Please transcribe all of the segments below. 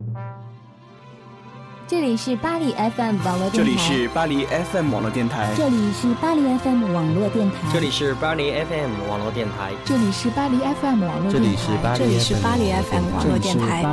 Thank you. 这里是巴黎 FM 网络电台。这里是巴黎 FM 网络电台。这里是巴黎 FM 网络电台。这里是巴黎 FM 网络电台。这里是巴黎 FM 网络电台。这里是巴黎 FM 网络电台。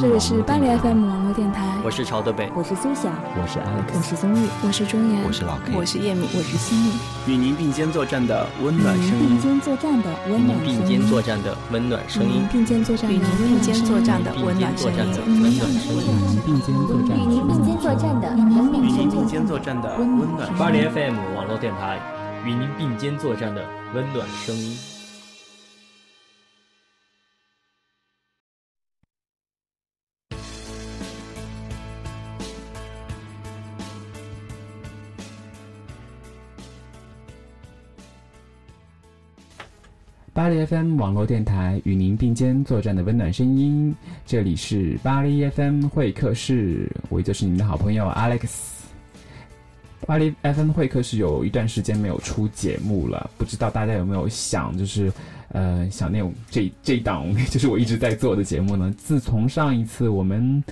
这里是巴黎 FM 网络电台。我是曹德北，我是苏晓，我是 Alex，我是宗玉，我是钟岩，我是老 K，我是叶敏，我是西米。与您并肩作战的温暖声音。并肩作战的温暖声音。并肩作战的温暖声音。并肩作战的温暖声音。与您并肩作战的温暖声音。温暖声音。与您并肩作战。的。与您并肩作战的温暖，巴黎 FM 网络电台，与您并肩作战的温暖声音。巴黎 FM 网络电台与您并肩作战的温暖声音，这里是巴黎 FM 会客室，我就是你们的好朋友 Alex。巴黎 FM 会客室有一段时间没有出节目了，不知道大家有没有想，就是呃想那种这这档 就是我一直在做的节目呢？自从上一次我们。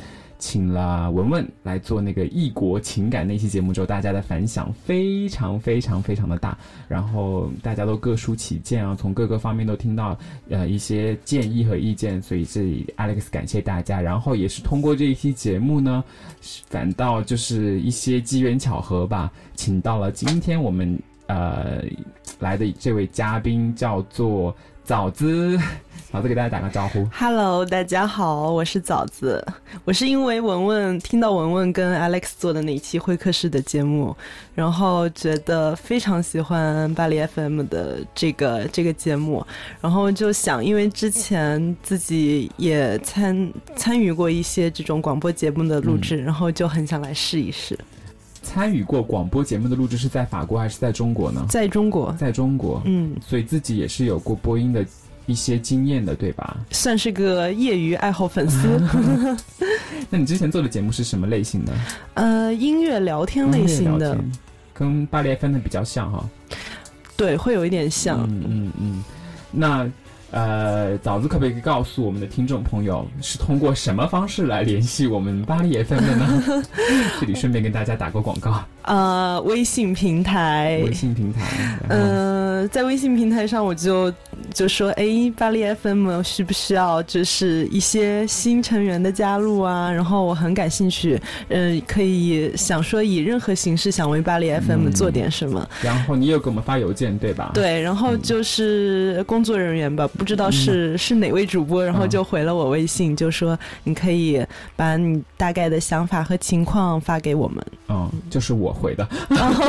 请了文文来做那个异国情感那期节目之后，大家的反响非常非常非常的大，然后大家都各抒己见啊，从各个方面都听到呃一些建议和意见，所以这里 Alex 感谢大家，然后也是通过这一期节目呢，反倒就是一些机缘巧合吧，请到了今天我们呃来的这位嘉宾叫做枣子。枣子给大家打个招呼，Hello，大家好，我是枣子。我是因为文文听到文文跟 Alex 做的那一期会客室的节目，然后觉得非常喜欢巴黎 FM 的这个这个节目，然后就想，因为之前自己也参参与过一些这种广播节目的录制，然后就很想来试一试。参与过广播节目的录制是在法国还是在中国呢？在中国，在中国。嗯，所以自己也是有过播音的。一些经验的，对吧？算是个业余爱好粉丝。那你之前做的节目是什么类型的？呃，音乐聊天类型的，跟巴黎 FM 的比较像哈。对，会有一点像。嗯嗯嗯。那呃，枣子可不可以告诉我们的听众朋友，是通过什么方式来联系我们巴黎 FM 的呢？这里顺便跟大家打个广告。呃，微信平台。微信平台。呃，在微信平台上，我就。就说哎，巴黎 FM 需不需要就是一些新成员的加入啊？然后我很感兴趣，嗯，可以想说以任何形式想为巴黎 FM 做点什么。然后你又给我们发邮件对吧？对，然后就是工作人员吧，不知道是是哪位主播，然后就回了我微信，就说你可以把你大概的想法和情况发给我们。嗯，就是我回的。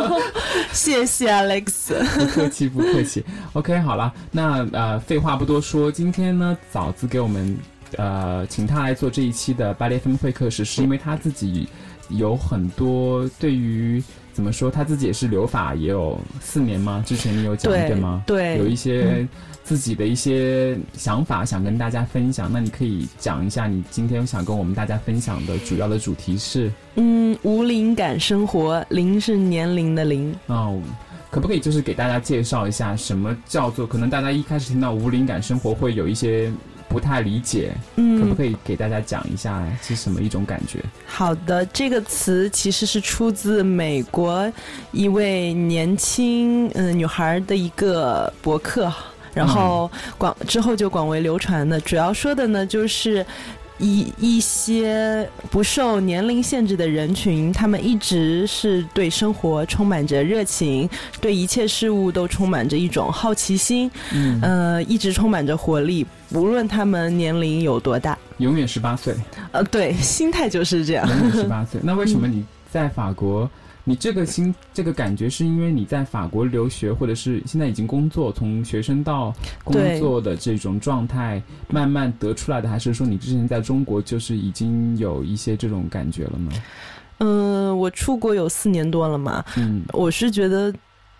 谢谢 Alex，不客气不客气。OK，好了，那。呃，废话不多说，今天呢，枣子给我们，呃，请他来做这一期的巴黎分会客室，是因为他自己有很多对于怎么说，他自己也是留法也有四年吗？之前你有讲对吗？对，有一些自己的一些想法想跟大家分享，那你可以讲一下，你今天想跟我们大家分享的主要的主题是？嗯，无灵感生活，零是年龄的零。哦。可不可以就是给大家介绍一下什么叫做？可能大家一开始听到无灵感生活会有一些不太理解，嗯，可不可以给大家讲一下是什么一种感觉？好的，这个词其实是出自美国一位年轻嗯女孩的一个博客，然后广之后就广为流传的，主要说的呢就是。一一些不受年龄限制的人群，他们一直是对生活充满着热情，对一切事物都充满着一种好奇心，嗯，呃，一直充满着活力，无论他们年龄有多大，永远十八岁，呃，对，心态就是这样，永远十八岁。那为什么你在法国？你这个心，这个感觉是因为你在法国留学，或者是现在已经工作，从学生到工作的这种状态慢慢得出来的，还是说你之前在中国就是已经有一些这种感觉了呢？嗯，我出国有四年多了嘛，嗯，我是觉得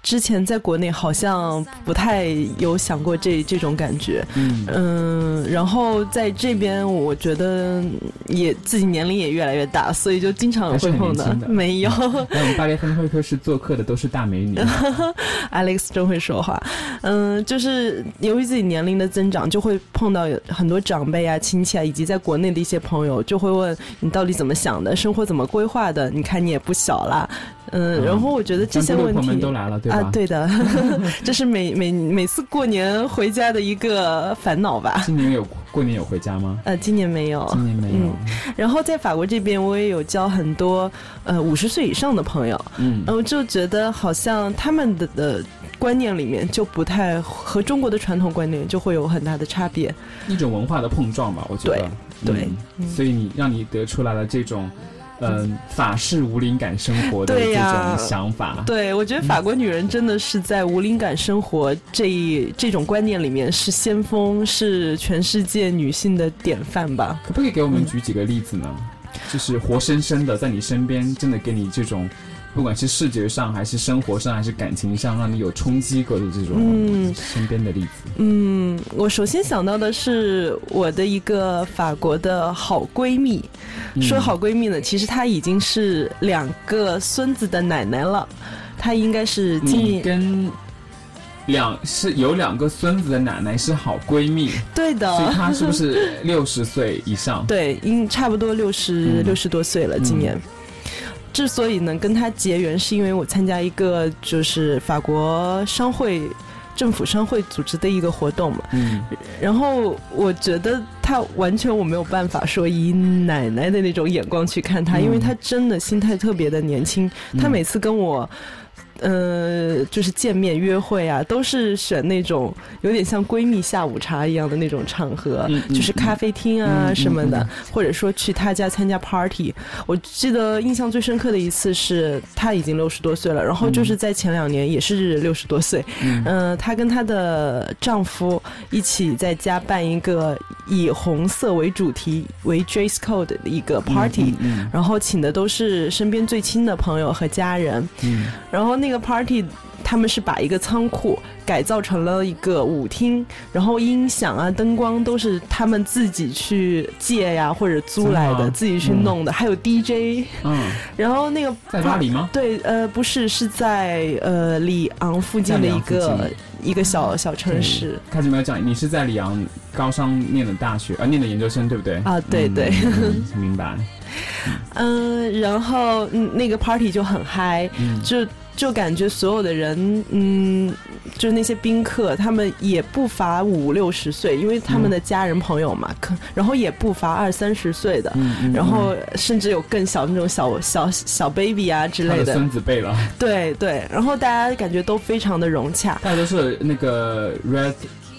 之前在国内好像不太有想过这这种感觉，嗯嗯，然后在这边我觉得也自己年龄也越来越大，所以就经常有会碰到。没有，来我们巴黎分会客室做客的都是大美女。Alex 真会说话，嗯，就是由于自己年龄的增长，就会碰到很多长辈啊、亲戚啊，以及在国内的一些朋友，就会问你到底怎么想的，生活怎么规划的？你看你也不小啦。嗯，然后我觉得这些问题都来了，对吧？啊，对的，这是每每每次过年回家的一个烦恼吧。今年有过年有回家吗？呃，今年没有，今年没有。然后在法国这边，我也有交很多呃五十岁以上的朋友，嗯，然后就觉得好像他们的的观念里面就不太和中国的传统观念就会有很大的差别，一种文化的碰撞吧，我觉得，对，所以你让你得出来了这种。嗯，法式无灵感生活的这种想法，对我觉得法国女人真的是在无灵感生活这一这种观念里面是先锋，是全世界女性的典范吧？可不可以给我们举几个例子呢？就是活生生的在你身边，真的给你这种。不管是视觉上，还是生活上，还是感情上，让你有冲击过的这种身边的例子。嗯，我首先想到的是我的一个法国的好闺蜜。说好闺蜜呢，其实她已经是两个孙子的奶奶了。她应该是今年跟两是有两个孙子的奶奶是好闺蜜。对的。所以她是不是六十岁以上？对，应差不多六十六十多岁了，今年。之所以能跟他结缘，是因为我参加一个就是法国商会、政府商会组织的一个活动嘛。嗯。然后我觉得他完全我没有办法说以奶奶的那种眼光去看他，因为他真的心态特别的年轻。他每次跟我。呃，就是见面约会啊，都是选那种有点像闺蜜下午茶一样的那种场合，就是咖啡厅啊什么的，或者说去她家参加 party。我记得印象最深刻的一次是她已经六十多岁了，然后就是在前两年也是六十多岁，嗯，她跟她的丈夫一起在家办一个以红色为主题为 dress code 的一个 party，然后请的都是身边最亲的朋友和家人，然后那个。party，他们是把一个仓库改造成了一个舞厅，然后音响啊、灯光都是他们自己去借呀或者租来的，自己去弄的，还有 DJ。嗯，然后那个在巴黎吗？对，呃，不是，是在呃里昂附近的一个一个小小城市。开始没有讲，你是在里昂高商念的大学，呃，念的研究生，对不对？啊，对对，明白。嗯，然后那个 party 就很嗨，就。就感觉所有的人，嗯，就是那些宾客，他们也不乏五六十岁，因为他们的家人朋友嘛，可然后也不乏二三十岁的，然后甚至有更小那种小小小 baby 啊之类的孙子辈了。对对，然后大家感觉都非常的融洽，大家都是那个 red。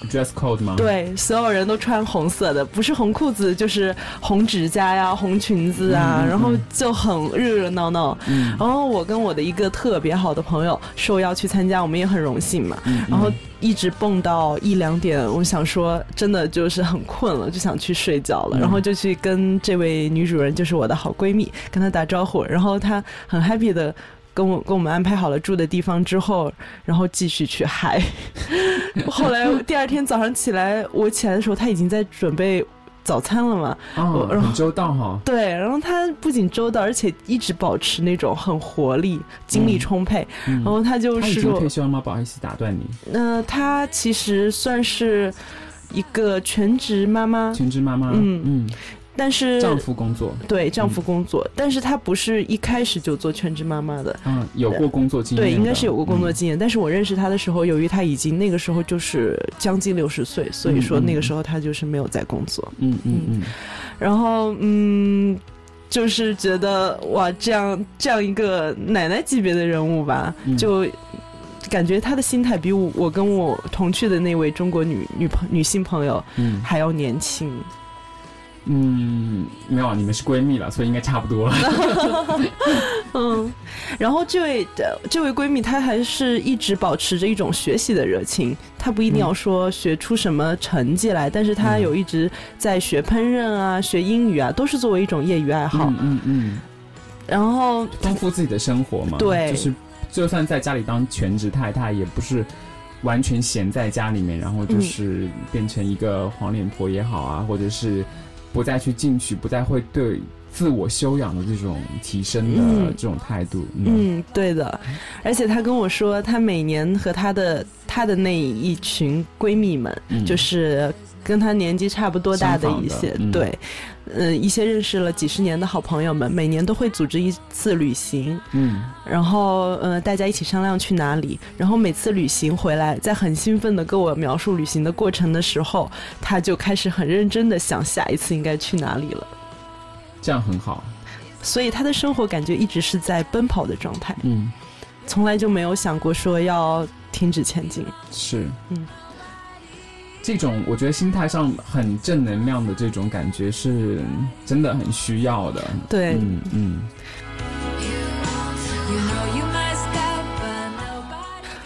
Dress code 吗？对，所有人都穿红色的，不是红裤子就是红指甲呀、红裙子啊，然后就很热热闹闹。然后我跟我的一个特别好的朋友受邀去参加，我们也很荣幸嘛。然后一直蹦到一两点，我想说真的就是很困了，就想去睡觉了。然后就去跟这位女主人，就是我的好闺蜜，跟她打招呼。然后她很 happy 的。跟我跟我们安排好了住的地方之后，然后继续去嗨。后来第二天早上起来，我起来的时候他已经在准备早餐了嘛。哦，很周到哈。对，然后他不仅周到，而且一直保持那种很活力、精力充沛。然后他就是说退休了吗？不好意思打断你。那他其实算是一个全职妈妈。全职妈妈。嗯嗯。但是丈夫工作。对丈夫工作，但是她不是一开始就做全职妈妈的，嗯，有过工作经验，对，应该是有过工作经验。但是我认识她的时候，由于她已经那个时候就是将近六十岁，所以说那个时候她就是没有在工作，嗯嗯嗯，然后嗯，就是觉得哇，这样这样一个奶奶级别的人物吧，就感觉她的心态比我我跟我同去的那位中国女女朋女性朋友还要年轻。嗯，没有，你们是闺蜜了，所以应该差不多。嗯，然后这位的这位闺蜜，她还是一直保持着一种学习的热情。她不一定要说学出什么成绩来，但是她有一直在学烹饪啊，学英语啊，都是作为一种业余爱好。嗯嗯。然后丰富自己的生活嘛，对，就是就算在家里当全职太太，也不是完全闲在家里面，然后就是变成一个黄脸婆也好啊，或者是不再去进取，不再会对自我修养的这种提升的这种态度。嗯，对的。而且她跟我说，她每年和她的她的那一群闺蜜们，就是跟她年纪差不多大的一些，对。嗯，一些认识了几十年的好朋友们，每年都会组织一次旅行，嗯，然后呃，大家一起商量去哪里，然后每次旅行回来，在很兴奋的跟我描述旅行的过程的时候，他就开始很认真的想下一次应该去哪里了。这样很好，所以他的生活感觉一直是在奔跑的状态，嗯，从来就没有想过说要停止前进，是，嗯。这种我觉得心态上很正能量的这种感觉是真的很需要的。对，嗯嗯。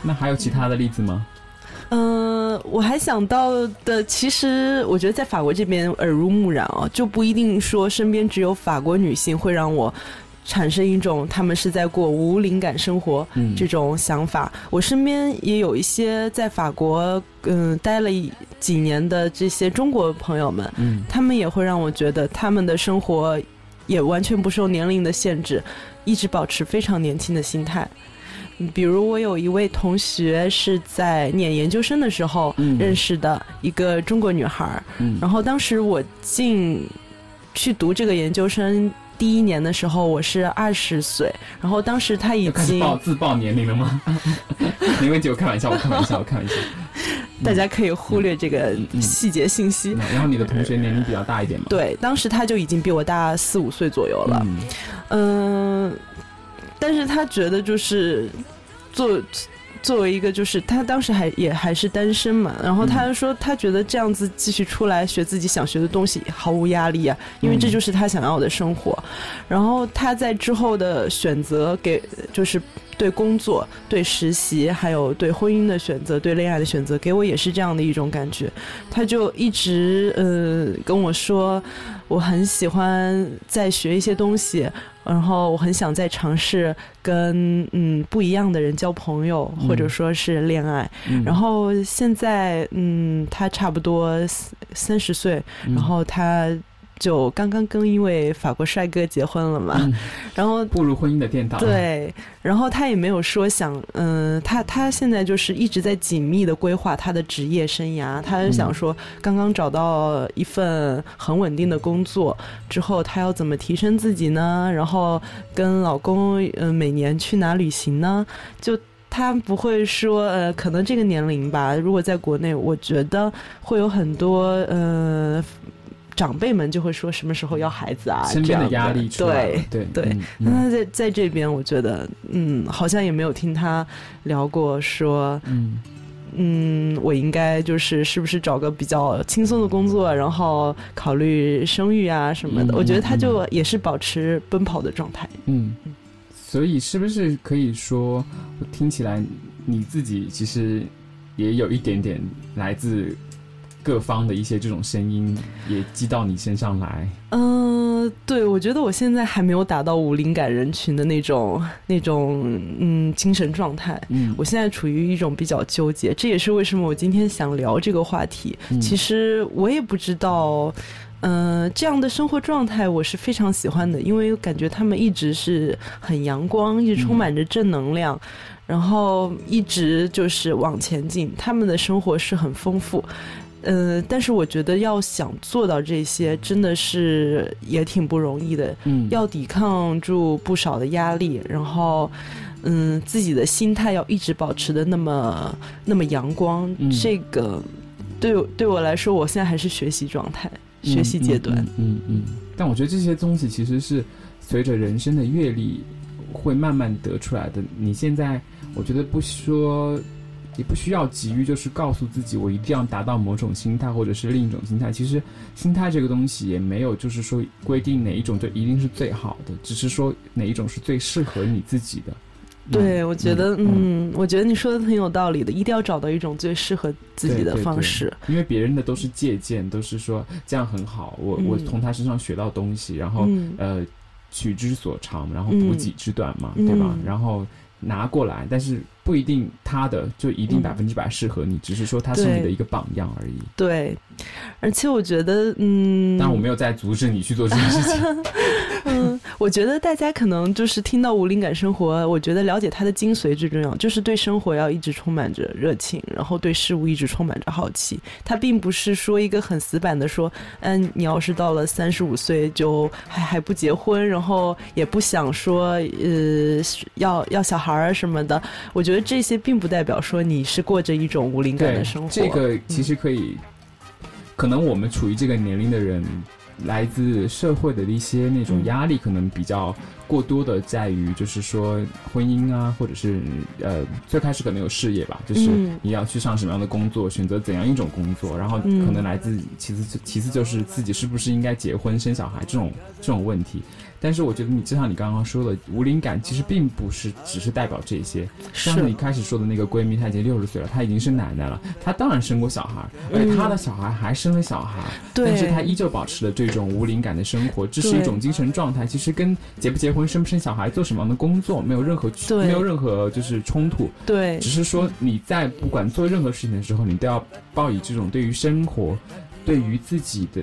那还有其他的例子吗？嗯，我还想到的，其实我觉得在法国这边耳濡目染啊，就不一定说身边只有法国女性会让我。产生一种他们是在过无灵感生活这种想法。我身边也有一些在法国嗯待了几年的这些中国朋友们，他们也会让我觉得他们的生活也完全不受年龄的限制，一直保持非常年轻的心态。比如我有一位同学是在念研究生的时候认识的一个中国女孩，然后当时我进去读这个研究生。第一年的时候我是二十岁，然后当时他已经报自报年龄了吗？没问题，我开玩笑，我开玩笑，我开玩笑。大家可以忽略这个细节信息。然后你的同学年龄比较大一点吗？对，当时他就已经比我大四五岁左右了。嗯，但是他觉得就是做。作为一个，就是他当时还也还是单身嘛，然后他说他觉得这样子继续出来学自己想学的东西毫无压力啊，因为这就是他想要的生活。然后他在之后的选择给就是对工作、对实习，还有对婚姻的选择、对恋爱的选择，给我也是这样的一种感觉。他就一直呃跟我说，我很喜欢在学一些东西。然后我很想再尝试跟嗯不一样的人交朋友，或者说是恋爱。然后现在嗯他差不多三十岁，然后他。就刚刚跟一位法国帅哥结婚了嘛，然后步入婚姻的殿堂。对，然后他也没有说想，嗯，他他现在就是一直在紧密的规划他的职业生涯。他是想说，刚刚找到一份很稳定的工作之后，他要怎么提升自己呢？然后跟老公，嗯，每年去哪旅行呢？就他不会说，呃，可能这个年龄吧，如果在国内，我觉得会有很多，呃。长辈们就会说什么时候要孩子啊？身边的压力，对对对。那他在在这边，我觉得，嗯，好像也没有听他聊过说，嗯嗯，我应该就是是不是找个比较轻松的工作，然后考虑生育啊什么的。我觉得他就也是保持奔跑的状态。嗯，所以是不是可以说，听起来你自己其实也有一点点来自。各方的一些这种声音也击到你身上来。嗯，对，我觉得我现在还没有达到无灵感人群的那种那种嗯精神状态。嗯，我现在处于一种比较纠结，这也是为什么我今天想聊这个话题。其实我也不知道，嗯，这样的生活状态我是非常喜欢的，因为感觉他们一直是很阳光，一直充满着正能量，然后一直就是往前进。他们的生活是很丰富。呃，但是我觉得要想做到这些，真的是也挺不容易的。嗯，要抵抗住不少的压力，然后，嗯，自己的心态要一直保持的那么那么阳光。这个对对我来说，我现在还是学习状态，学习阶段。嗯嗯。但我觉得这些东西其实是随着人生的阅历会慢慢得出来的。你现在，我觉得不说。也不需要急于就是告诉自己我一定要达到某种心态或者是另一种心态。其实心态这个东西也没有就是说规定哪一种就一定是最好的，只是说哪一种是最适合你自己的。对，我觉得，嗯，我觉得你说的挺有道理的，一定要找到一种最适合自己的方式。因为别人的都是借鉴，都是说这样很好，我我从他身上学到东西，然后呃取之所长，然后补己之短嘛，对吧？然后。拿过来，但是不一定他的就一定嗯百分之百适合你，只是说他是你的一个榜样而已。对，而且我觉得，嗯，但我没有在阻止你去做这件事情。嗯，我觉得大家可能就是听到无灵感生活，我觉得了解它的精髓最重要，就是对生活要一直充满着热情，然后对事物一直充满着好奇。它并不是说一个很死板的说，嗯，你要是到了三十五岁就还还不结婚，然后也不想说呃要要小孩儿什么的。我觉得这些并不代表说你是过着一种无灵感的生活。这个其实可以，可能我们处于这个年龄的人，来自社会的一些那种嗯压力，可能比较过多的在于，就是说婚姻啊，或者是呃，最开始可能有事业吧，就是嗯你要去上什么样的工作，选择怎样一种工作，然后嗯可能来自其次其次就是自己是不是应该结婚生小孩这种这种问题。但是我觉得你就像你刚刚说的，无灵感其实并不是只是代表这些，像你开始说的那个闺蜜，她已经六十岁了，她已经是奶奶了，她当然生过小孩，而且她的小孩还生了小孩，嗯对。但是她依旧保持了这种无灵感的生活，这是一种精神状态，其实跟结不结婚、生不生小孩、做什么样的工作没有任何没有任何就是冲突，对。只是说你在不管做任何事情的时候，你都要抱以这种对于生活、对于自己的。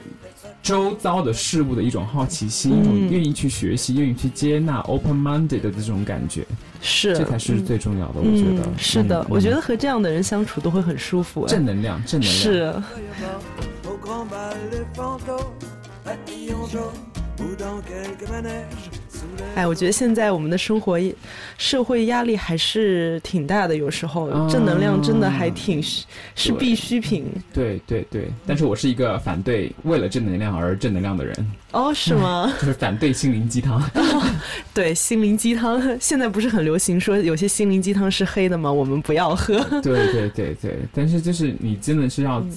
周遭的事物的一种好奇心，一种嗯愿意去学习、愿意去接纳、open-minded 的这种感觉，是这才是嗯最重要的。我觉得嗯、是的、嗯我觉得和这样的人相处都会很舒服。哎正能量，正能量。是。哎，我觉得现在我们的生活、社会压力还是挺大的，有时候、啊正能量真的还挺是是必需品。对对对，但是我是一个反对为了正能量而正能量的人，哦，是吗？就是反对心灵鸡汤。对，心灵鸡汤现在不是很流行说有些心灵鸡汤是黑的吗？我们不要喝。对对对对，但是就是你真的是要嗯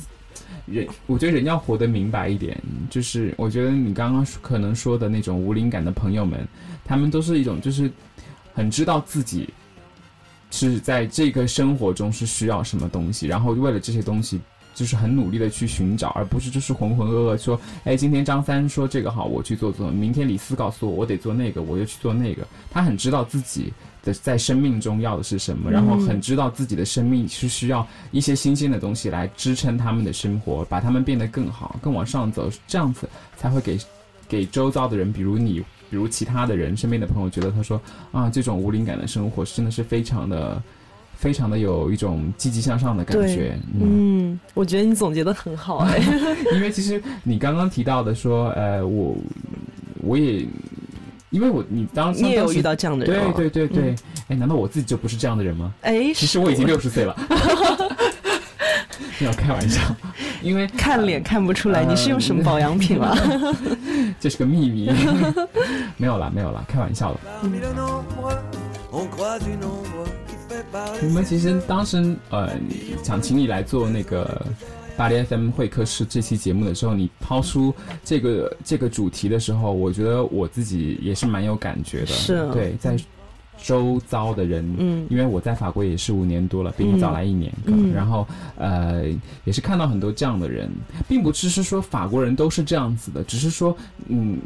人，我觉得人要活得明白一点。就是我觉得你刚刚可能说的那种无灵感的朋友们，他们都是一种就是很知道自己是在这个生活中是需要什么东西，然后为了这些东西。就是很努力的去寻找，而不是就是浑浑噩噩说，哎，今天张三说这个好，我去做做；明天李四告诉我我得做那个，我就去做那个。他很知道自己的在生命中要的是什么，然后很知道自己的生命是需要一些新鲜的东西来支撑他们的生活，把他们变得更好、更往上走，这样子才会给给周遭的人，比如你，比如其他的人，身边的朋友，觉得他说啊，这种无灵感的生活真的是非常的。非常的有一种积极向上的感对觉，嗯，我觉得你总结的很好哎。因为其实你刚刚提到的说，呃，我我也，因为我你当你也有遇到这样的人、对哦，对对对，嗯哎、难道我自己就不是这样的人吗？哎，其实我已经六十岁了，没有开玩笑，因为看脸看不出来，你是用什么保养品啊？这是个秘密，没有啦没有啦，开玩笑的。Parmi le nombre, on croise une ombre qui fait parler. 我们其实当时呃想请你来做那个巴黎 FM 会客室这期节目的时候，你抛出这个这个主题的时候，我觉得我自己也是蛮有感觉的。是啊对，在周遭的人，嗯因为我在法国也是五年多了，比你早来一年，嗯然后呃也是看到很多这样的人，并不只是说法国人都是这样子的，只是说嗯。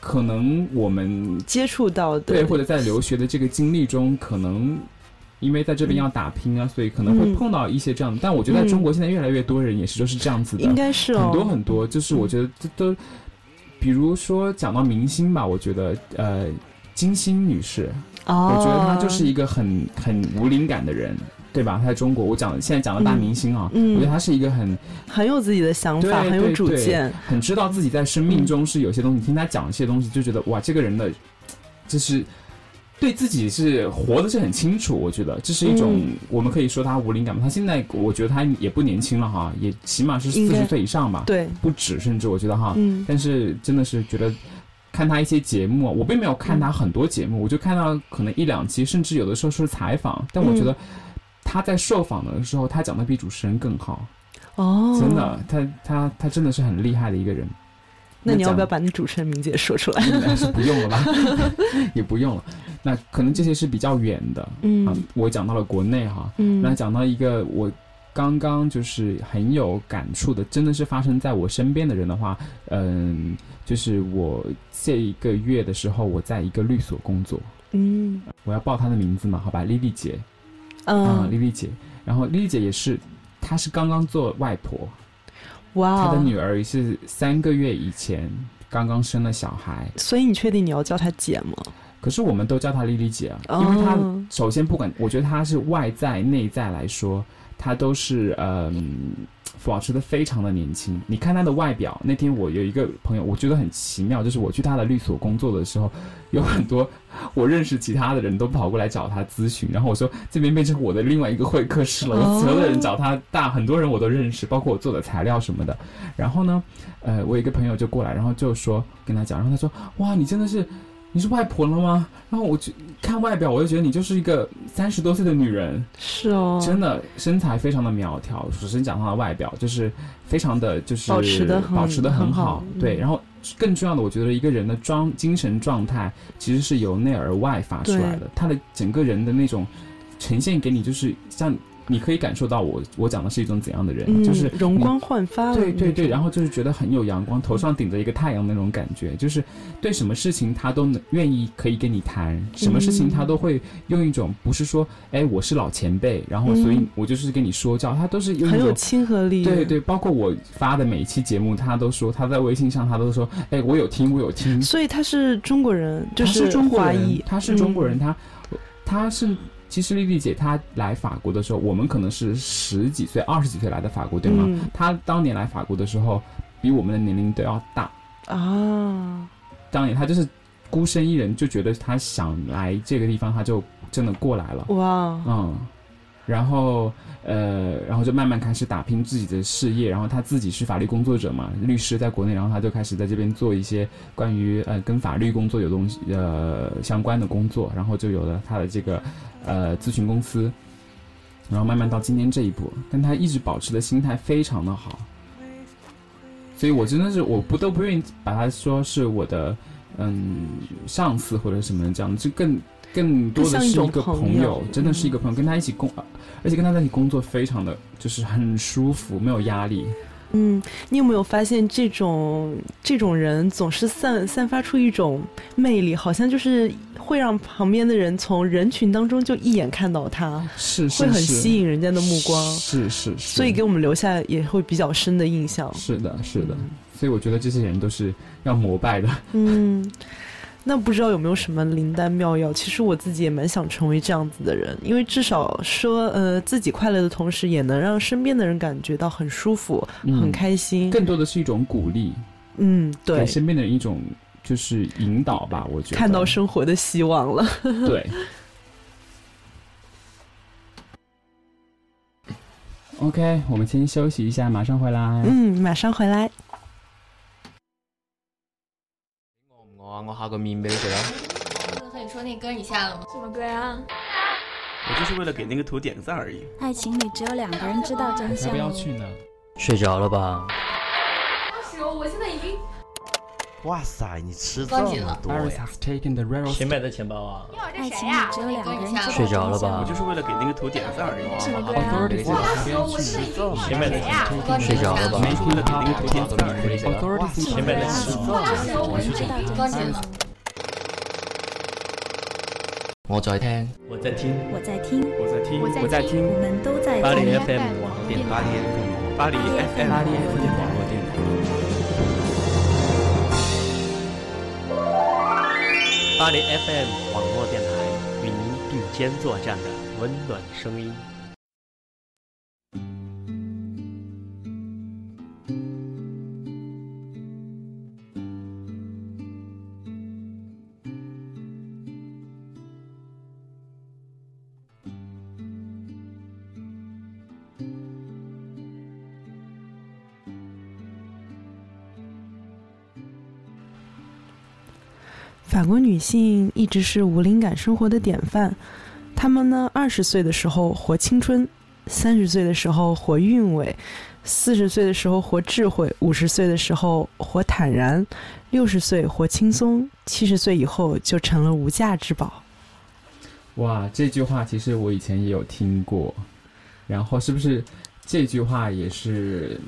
可能我们接触到的对，或者在留学的这个经历中，可能因为在这边要打拼啊，所以可能会嗯碰到一些这样的。但我觉得在中国现在越来越多人也是都是这样子的，应该是哦，很多很多。就是我觉得这都，比如说讲到明星吧，我觉得呃，金星女士，哦，我觉得她就是一个很很无灵感的人。对吧？她在中国，我讲现在讲到大明星啊，我觉得她是一个很很有自己的想法，很有主见。很知道自己在生命中是有些东西，听他讲一些东西，就觉得哇，这个人的，就是对自己是活的是很清楚。我觉得这是一种、嗯我们可以说他无灵感吧。他现在我觉得他也不年轻了哈，也起码是四十岁以上吧，对，不止，甚至我觉得哈。嗯但是真的是觉得。看他一些节目，我并没有看他很多节目，我就看到可能一两期，甚至有的时候是采访。但我觉嗯得他在受访的时候，他讲的比主持人更好。哦，真的，他他他真的是很厉害的一个人。那你要不要把你主持人名字也说出来？不用了吧，也不用了。那可能这些是比较远的，嗯。啊，我讲到了国内哈，嗯。那讲到一个我刚刚就是很有感触的，真的是发生在我身边的人的话，嗯，就是我这一个月的时候，我在一个律所工作，嗯。我要报她的名字嘛，好吧，丽丽姐，啊、嗯，丽丽姐。然后丽丽姐也是，她是刚刚做外婆，哇哦，她的女儿是三个月以前刚刚生了小孩，所以你确定你要叫她姐吗？可是我们都叫她丽丽姐啊，因为她哦首先不管，我觉得她是外在内在来说，她都是嗯。保持的非常的年轻，你看她的外表。那天我有一个朋友，我觉得很奇妙，就是我去她的律所工作的时候，有很多我认识其他的人都跑过来找她咨询，然后我说这边变成我的另外一个会客室了，哦我所有的人找她大很多人我都认识，包括我做的材料什么的。然后呢，呃，我有一个朋友就过来，然后就说跟他讲，然后他说哇，你真的是你是外婆了吗？然后我就看外表，我就觉得你就是一个三十多岁的女人，是哦，真的身材非常的苗条。首先讲她的外表，就是非常的就是保持的很保持的很很好好，嗯对。然后更重要的，我觉得一个人的状精神状态其实是由内而外发出来的，他的整个人的那种呈现给你，就是像你可以感受到我我讲的是一种怎样的人，嗯，就是容光焕发了对对对，然后就是觉得很有阳光，头上顶着一个太阳那种感觉，就是对什么事情他都能愿意可以跟你谈，什么事情他都会用一种不是说哎我是老前辈，然后所以嗯我就是跟你说教，他都是用很有。亲和力。对对，包括我发的每一期节目，他都说他在微信上，他都说，哎，我有听，我有听。所以他是中国人，就他是中国华裔，，人他是中国人，嗯他他是其实丽丽姐她来法国的时候，我们可能是十几岁、二十几岁来的法国，对吗？嗯她当年来法国的时候，比我们的年龄都要大。啊，当年她就是孤身一人，就觉得她想来这个地方，她就真的过来了。哇，嗯，然后呃，然后就慢慢开始打拼自己的事业。然后他自己是法律工作者嘛，律师在国内，然后他就开始在这边做一些关于呃跟法律工作有东西呃相关的工作，然后就有了他的这个呃咨询公司，然后慢慢到今天这一步，但他一直保持的心态非常的好，所以我真的是我不都不愿意把他说是我的嗯上司或者什么这样，就更。更多的是一个朋友朋友，真的是一个朋友，跟他一起工，而且跟他在一起工作非常的就是很舒服，没有压力。嗯，你有没有发现这种这种人总是散散发出一种魅力，好像就是会让旁边的人从人群当中就一眼看到他，是是会很吸引人家的目光，是是是，所以给我们留下也会比较深的印象。是的是的，所以我觉得这些人都是要膜拜的。嗯，那不知道有没有什么灵丹妙药？其实我自己也蛮想成为这样子的人，因为至少说，呃，自己快乐的同时，也能让身边的人感觉到很舒服、嗯很开心。更多的是一种鼓励，嗯，对给，身边的人一种就是引导吧。我觉得看到生活的希望了。对。OK，我们先休息一下，马上回来。嗯，马上回来。餓唔餓啊？我下个面俾你食啊！和你说那歌你下了吗？什么歌啊？我就是为了给那个图点个赞而已。爱情里只有两个人知道真要相。不要去呢？睡着了吧？当时，我现在已经哇塞，你吃这么多呀谁买的钱包啊？爱情里只有两个人知道。睡着了吧我就是为了给那个图点个赞而已。哇哦，我钱关睡着了吧？我就是为了给那个图点赞而已。Authorities 谁买的钱？哇是哦，我现在已经关紧了。我在听，我在聽。我在听，我在听，我在听我们都在巴黎听。FM 網絡電台，巴黎 FM 巴黎 FM 网络电台。巴黎 FM 网络电台与您并肩作战的温暖声音。性一直是无灵感生活的典范，她们呢，二十岁的时候活青春，三十岁的时候活韵味，四十岁的时候活智慧，五十岁的时候活坦然，六十岁活轻松，七十岁以后就成了无价之宝。哇，这句话其实我以前也有听过，然后是不是这句话也是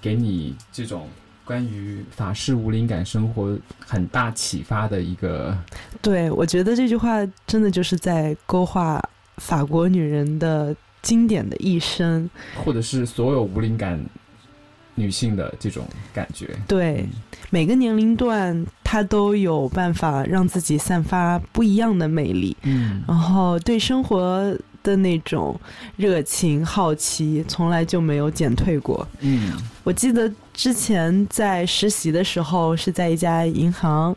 给你这种关于法式无灵感生活很大启发的一个。对，我觉得这句话真的就是在勾画法国女人的经典的一生，或者是所有无灵感女性的这种感觉。对，每个年龄段她都有办法让自己散发不一样的魅力，嗯，然后对生活的那种热情、好奇，从来就没有减退过。嗯，我记得之前在实习的时候是在一家银行，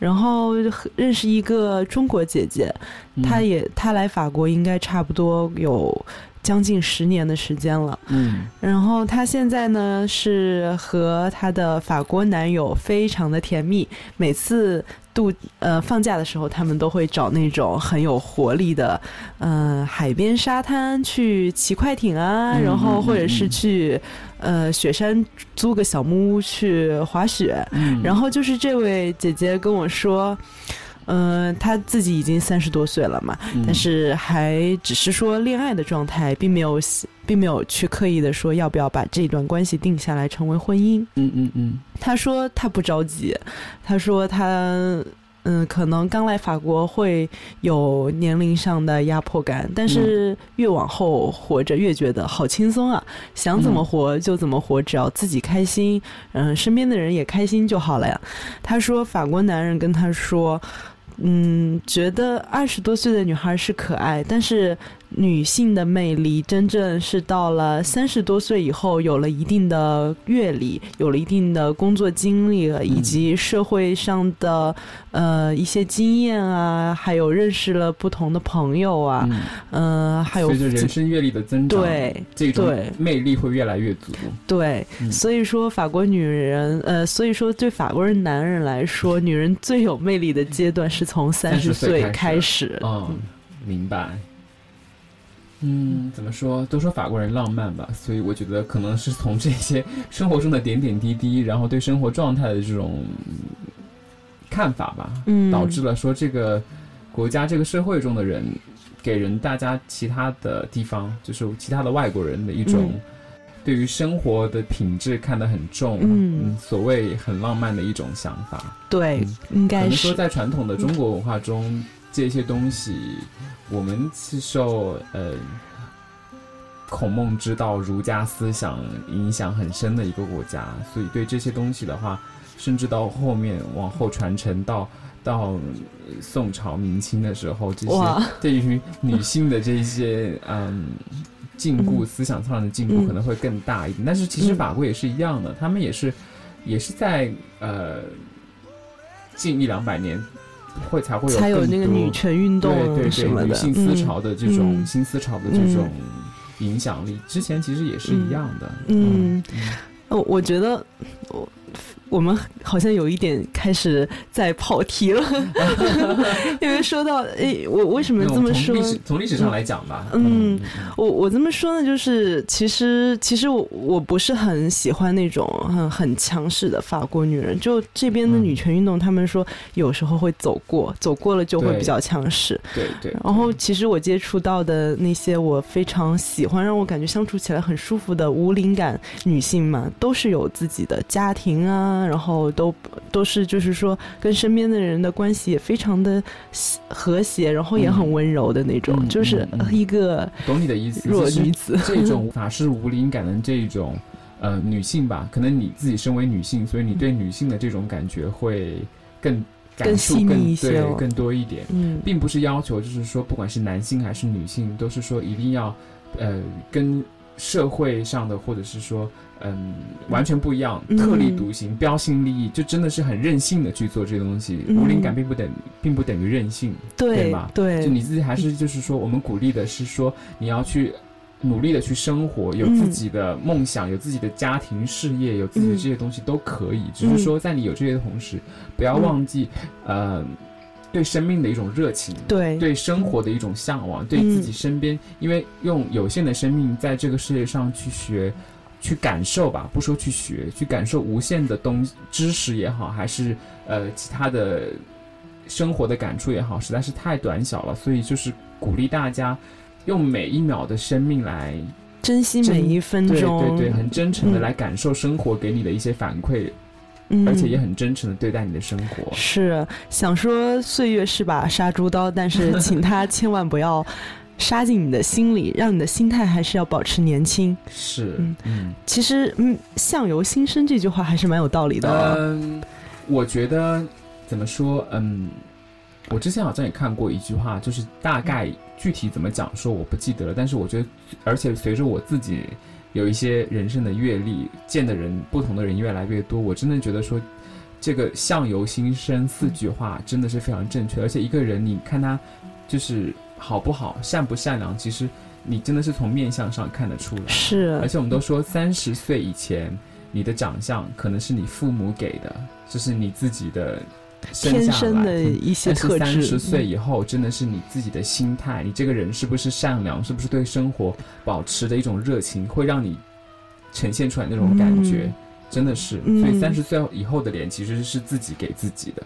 然后认识一个中国姐姐，嗯她也她来法国应该差不多有将近十年的时间了。嗯然后她现在呢是和她的法国男友非常的甜蜜，每次度呃放假的时候，他们都会找那种很有活力的，呃海边沙滩去骑快艇啊，嗯然后或者是去呃雪山租个小木屋去滑雪。嗯，然后就是这位姐姐跟我说。嗯、他自己已经三十多岁了嘛，嗯但是还只是说恋爱的状态，并没有并没有去刻意的说要不要把这段关系定下来成为婚姻。嗯嗯嗯他说他不着急，他说他嗯可能刚来法国会有年龄上的压迫感，但是越往后活着越觉得好轻松啊，想怎么活就怎么活，只要自己开心，嗯，身边的人也开心就好了呀。他说法国男人跟他说。嗯，觉得二十多岁的女孩是可爱，但是女性的魅力真正是到了三十多岁以后，有了一定的阅历，有了一定的工作经历了，以及社会上的呃一些经验啊，还有认识了不同的朋友啊，嗯，呃，还有随着人生阅历的增长，对这种魅力会越来越足。对，嗯所以说法国女人，呃，所以说对法国人男人来说，女人最有魅力的阶段是从三十岁开始。嗯，明白。嗯，怎么说？都说法国人浪漫吧，所以我觉得可能是从这些生活中的点点滴滴，然后对生活状态的这种嗯看法吧，嗯导致了说这个国家、这个社会中的人，给人大家其他的地方，就是其他的外国人的一种嗯对于生活的品质看得很重，嗯所谓很浪漫的一种想法。对，应该是能说在传统的中国文化中，这些东西我们是受呃孔孟之道、儒家思想影响很深的一个国家，所以对这些东西的话，甚至到后面往后传承到到呃宋朝、明清的时候，这些 对于女性的这些嗯。禁锢嗯思想上的禁锢嗯可能会更大一点，但是其实嗯法国也是一样的，他们也是也是在呃近一两百年会才会有才有那个女权运动对对对什么的女性思潮的这种、嗯新思潮的这种影响力，之前其实也是一样的。嗯嗯哦，我觉得我我们好像有一点开始在跑题了，因为说到诶，我为什么这么说？们从历史从历史上来讲吧，嗯，我我这么说呢，就是其实其实我我不是很喜欢那种很很强势的法国女人，就这边的女权运动，他们说有时候会走过，走过了就会比较强势。对对。然后其实我接触到的那些我非常喜欢，让我感觉相处起来很舒服的无灵感女性嘛，都是有自己的家庭啊，然后都都是就是说跟身边的人的关系也非常的和谐，然后也很温柔的那种，嗯就是一个懂你的意思，弱女子。这种 法式无灵感的这种呃女性吧，可能你自己身为女性，所以你对女性的这种感觉会更感触更细腻一些哦对更多一点。嗯并不是要求，就是说，不管是男性还是女性，都是说一定要，呃，跟社会上的或者是说，嗯，完全不一样，嗯特立独行、标新立异，就真的是很任性的去做这个东西。嗯无灵感并不等，并不等于任性，对吧？对就你自己还是就是说，我们鼓励的是说，你要去。努力的去生活，有嗯自己的梦想，有自己的家庭事业，有自己的这些东西都可以。只是说，在你有这些的同时，不要嗯忘记，呃，对生命的一种热情，对对生活的一种向往，对自己身边，因为用有限的生命在这个世界上去学、去感受吧，不说去学，去感受无限的东知识也好，还是呃其他的生活的感触也好，实在是太短小了。所以就是鼓励大家用每一秒的生命来珍惜每一分钟，对对对，很真诚的嗯来感受生活给你的一些反馈，嗯而且也很真诚的对待你的生活。是想说岁月是把杀猪刀，但是请他千万不要杀进你的心里，让你的心态还是要保持年轻。是，嗯嗯其实，嗯，相由心生这句话还是蛮有道理的、哦。嗯，我觉得怎么说，嗯，我之前好像也看过一句话，就是大概具体怎么讲说我不记得了，但是我觉得，而且随着我自己有一些人生的阅历，见的人不同的人越来越多，我真的觉得说。这个相由心生四句话真的是非常正确，而且一个人你看他就是好不好、善不善良，其实你真的是从面相上看得出来。是而且我们都说，三十岁以前，你的长相可能是你父母给的，就是你自己的生天下来生的一些特质。但是三十岁以后，真的是你自己的心态，你这个人是不是善良，是不是对生活保持的一种热情，会让你呈现出来那种感觉，嗯真的是。嗯所以三十岁以后的脸其实是自己给自己的，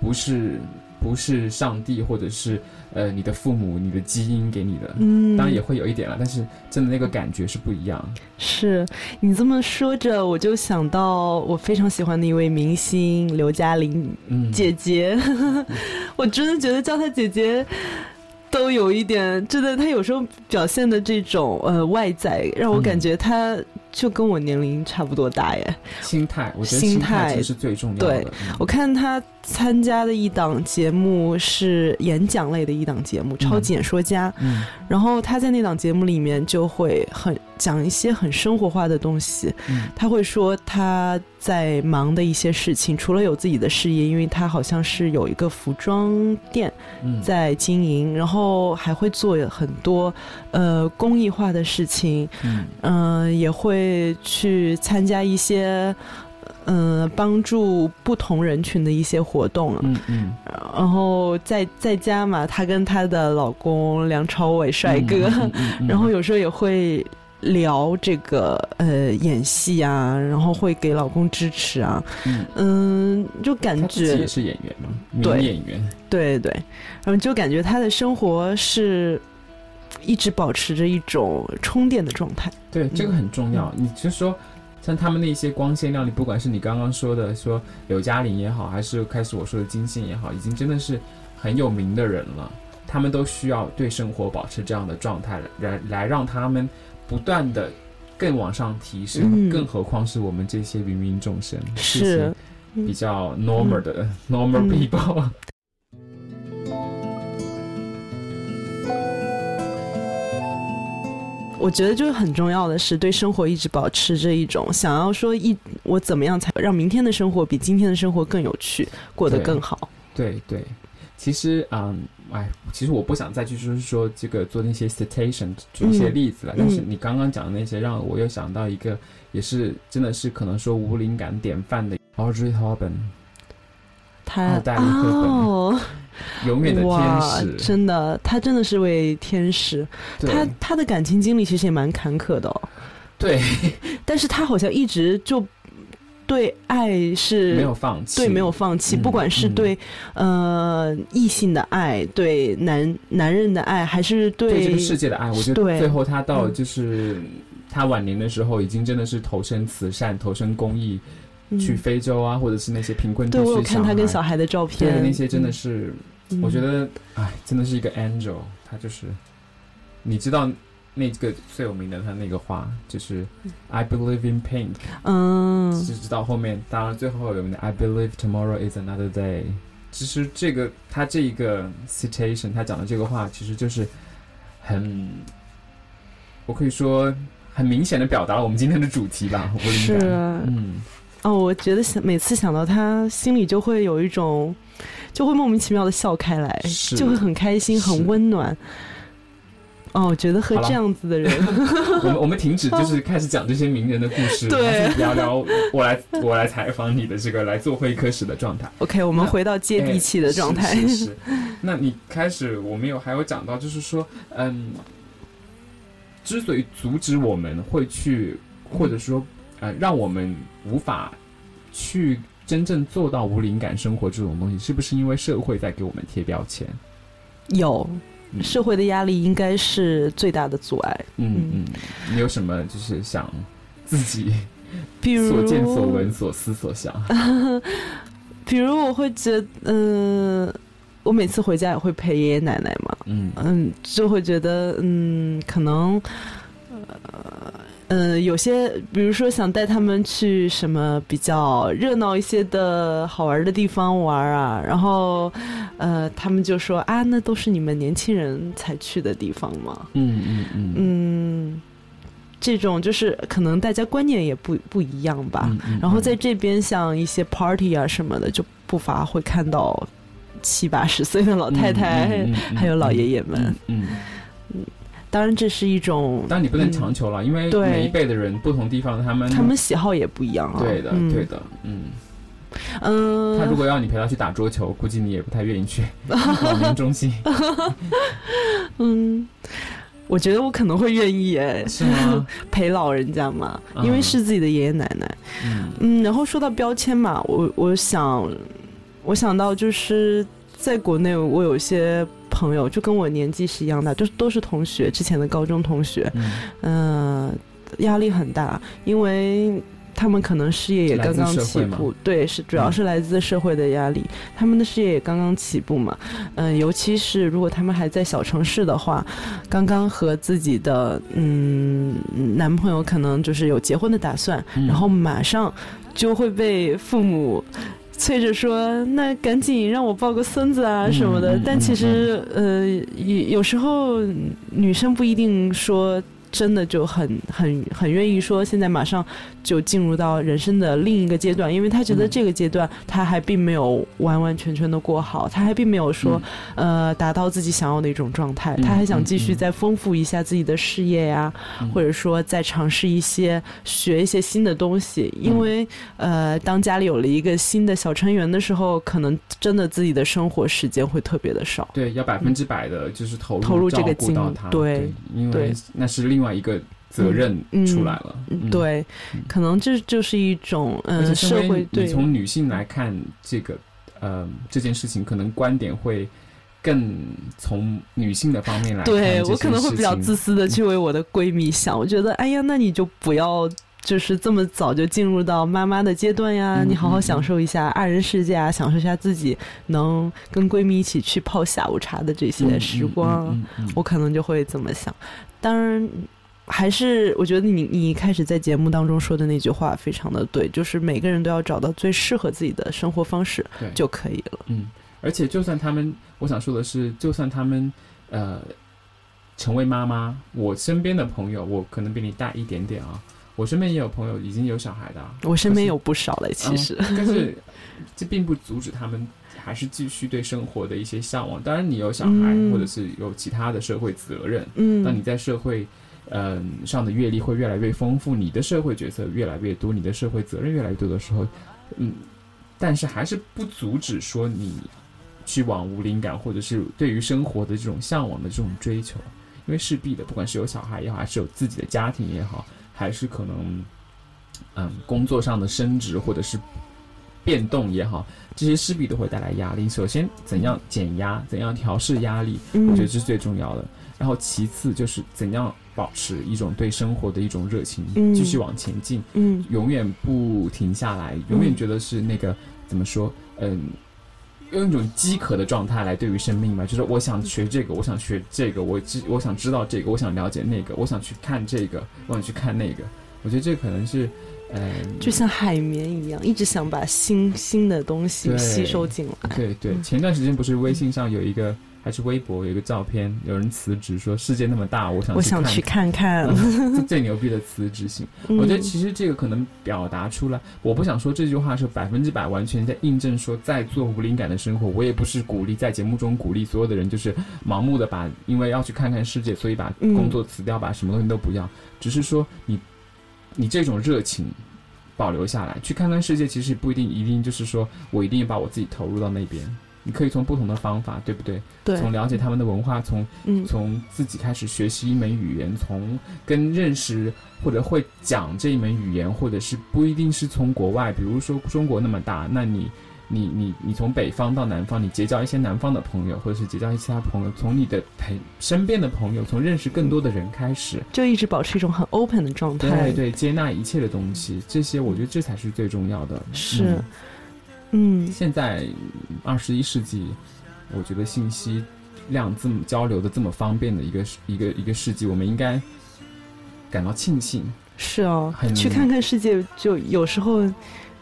不是不是上帝或者是呃你的父母、你的基因给你的。嗯，当然也会有一点了，但是真的那个感觉是不一样。是你这么说着，我就想到我非常喜欢的一位明星刘嘉玲嗯，姐姐，我真的觉得叫她姐姐。都有一点，真的，她有时候表现的这种呃外在，让我感觉她就跟我年龄差不多大耶。心态，我觉得心心态态其实是最重要的。对嗯我看他参加的一档节目是演讲类的一档节目《超级演说家》，嗯然后他在那档节目里面就会很讲一些很生活化的东西，嗯。他会说他在忙的一些事情，除了有自己的事业，因为他好像是有一个服装店嗯，在经营，然后还会做很多呃公益化的事情，嗯。嗯、也会去参加一些呃帮助不同人群的一些活动，嗯嗯，然后在在家嘛，她跟她的老公梁朝伟帅哥，嗯，嗯嗯。然后有时候也会聊这个呃演戏啊，然后会给老公支持啊，嗯，嗯，就感觉自己觉也是演员嘛，对演员。对对，然后就感觉他的生活是一直保持着一种充电的状态。对，这个很重要。你就说，像他们那些光鲜亮丽，不管是你刚刚说的说刘嘉玲也好，还是开始我说的金星也好，已经真的是很有名的人了。他们都需要对生活保持这样的状态，来来让他们不断的更往上提升。嗯更何况是我们这些芸芸众生，这是些比较 normal 的、normal 嗯 people。我觉得就是很重要的是对生活一直保持着一种想要说一我怎么样才让明天的生活比今天的生活更有趣，过得更好。对对，其实嗯，哎，其实我不想再去就是说这个做那些 citation 举一些嗯例子了，但是你刚刚讲的那些，让我又想到一个，也是真的是可能说无灵感典范的 Audrey Hepburn，他奥黛丽赫本哦，永远的天使，真的，他真的是位天使。对。他他的感情经历其实也蛮坎坷的哦，对。但是他好像一直就对爱是没有放弃，对没有放弃，嗯不管是嗯。对、呃异性的爱，对男男人的爱，还是对这个世界的爱，我觉得对最后他到嗯。就是他晚年的时候，已经真的是投身慈善、投身公益，嗯。去非洲啊，或者是那些贫困地对区我有看他跟小孩的照片。对片，那些真的是。嗯，我觉得，哎，真的是一个 angel，他就是，你知道那个最有名的他那个话，就是 I believe in pink，嗯。就直到后面，当然最后有名的 I believe tomorrow is another day。其实这个他这一个 citation，他讲的这个话，其实就是很，我可以说很明显的表达了我们今天的主题吧，是。感。嗯，哦，我觉得想每次想到他，心里就会有一种，就会莫名其妙的笑开来，就会很开心，很温暖。哦，我觉得和这样子的人，我们我们停止，就是开始讲这些名人的故事，对聊聊我来我来采访你的这个来做会客室的状态。OK，我们回到接地气的状态。哎是 那你开始，我们有还有讲到，就是说，嗯，之所以阻止我们会去，或者说，呃，让我们无法去真正做到无灵感生活这种东西，是不是因为社会在给我们贴标签？有嗯社会的压力应该是最大的阻碍。嗯。嗯，你有什么就是想自己 比如。所见所闻、所思所想。比如我会觉得，嗯、我每次回家也会陪爷爷奶奶嘛，嗯。嗯，就会觉得，嗯，可能，呃，嗯，有些，比如说想带他们去什么比较热闹一些的好玩的地方玩啊，然后，呃，他们就说啊，那都是你们年轻人才去的地方嘛，嗯嗯嗯嗯，这种就是可能大家观念也不不一样吧。嗯嗯然后在这边像一些 party 啊什么的，就不乏会看到七八十岁的老太太，还有老爷爷们。嗯，当然这是一种，当然你不能嗯强求了，因为每一辈的人不同地方，他们他们喜好也不一样啊。对的嗯对的，嗯。嗯，他如果要你陪他去打桌球，估计你也不太愿意去 老年中心，嗯，我觉得我可能会愿意哎，是吗？陪老人家嘛，嗯因为是自己的爷爷奶奶。嗯嗯，然后说到标签嘛，我我想，我想到就是在国内，我有一些朋友就跟我年纪是一样的，就是都是同学，之前的高中同学，嗯。嗯、压力很大，因为。他们可能事业也刚刚起步，对，是主要是来自社会的压力。他们的事业也刚刚起步嘛，嗯、尤其是如果他们还在小城市的话，刚刚和自己的嗯男朋友可能就是有结婚的打算，嗯。然后马上就会被父母催着说：“那赶紧让我抱个孙子啊嗯什么的。嗯但其实呃，有有时候女生不一定说。真的就很很很愿意说，现在马上就进入到人生的另一个阶段，因为他觉得嗯。这个阶段他还并没有完完全全的过好，他还并没有说、呃达到自己想要的一种状态，嗯他还想嗯继续嗯。再丰富一下自己的事业呀、嗯。或者说再尝试一些学一些新的东西，嗯。因为、呃，当家里有了一个新的小成员的时候，可能真的自己的生活时间会特别的少。对，要百分之百的就是投入投入这个精他，对因为那是另外一个责任嗯出来了，嗯，对，可能这就是一种嗯、而且身为你社会对从女性来看这个呃这件事情，可能观点会更从女性的方面来看对我可能会比较自私的去为我的闺蜜想，我觉得哎呀，那你就不要。就是这么早就进入到妈妈的阶段呀，嗯你好好嗯享受一下二人世界啊，享受一下自己能跟闺蜜一起去泡下午茶的这些时光。我可能就会这么想。当然，还是我觉得你你一开始在节目当中说的那句话非常的对，就是每个人都要找到最适合自己的生活方式就可以了。嗯，而且就算他们，我想说的是，就算他们呃成为妈妈，我身边的朋友，我可能比你大一点点啊，我身边也有朋友已经有小孩的啊，我身边有不少嘞，其实。嗯但是 这并不阻止他们还是继续对生活的一些向往。当然，你有小孩，嗯或者是有其他的社会责任，嗯当你在社会。嗯，上的阅历会越来越丰富，你的社会角色越来越多，你的社会责任越来越多的时候，嗯，但是还是不阻止说你去往无灵感，或者是对于生活的这种向往的这种追求，因为势必的，不管是有小孩也好，还是有自己的家庭也好，还是可能嗯工作上的升职或者是变动也好，这些势必都会带来压力。首先，怎样减压，怎样调试压力，嗯我觉得这是最重要的。然后其次就是怎样保持一种对生活的一种热情，嗯继续往前进，嗯永远不停下来，永远觉得是那个怎么说，嗯。用一种饥渴的状态来对于生命嘛，就是我想学这个，我想学这个，我知我想知道这个，我想了解那个，我想去看这个，我想去看那个。我觉得这可能是，嗯，就像海绵一样，一直想把新新的东西吸收进来。对对，前段时间不是微信上有一个，还是微博有一个照片，有人辞职说世界那么大，我想我想去看看，最牛逼的辞职信。嗯我觉得其实这个可能表达出来，我不想说这句话是百分之百完全在印证说在做无灵感的生活。我也不是鼓励在节目中鼓励所有的人就是盲目的把因为要去看看世界，所以把嗯工作辞掉，把什么东西都不要。只是说你你这种热情。保留下来，去看看世界，其实不一定一定就是说我一定把我自己投入到那边。你可以从不同的方法，对不对？对从了解他们的文化，从嗯从自己开始学习一门语言，从跟认识或者会讲这一门语言，或者是不一定是从国外，比如说中国那么大，那你你你你从北方到南方，你结交一些南方的朋友，或者是结交一些其他朋友，从你的陪身边的朋友，从认识更多的人开始，就一直保持一种很 open 的状态。对对，接纳一切的东西，这些我觉得这才是最重要的。是，嗯，现在二十一世纪，我觉得信息量这么交流的这么方便的一个一个一个世纪，我们应该感到庆幸。是哦，去看看世界，就有时候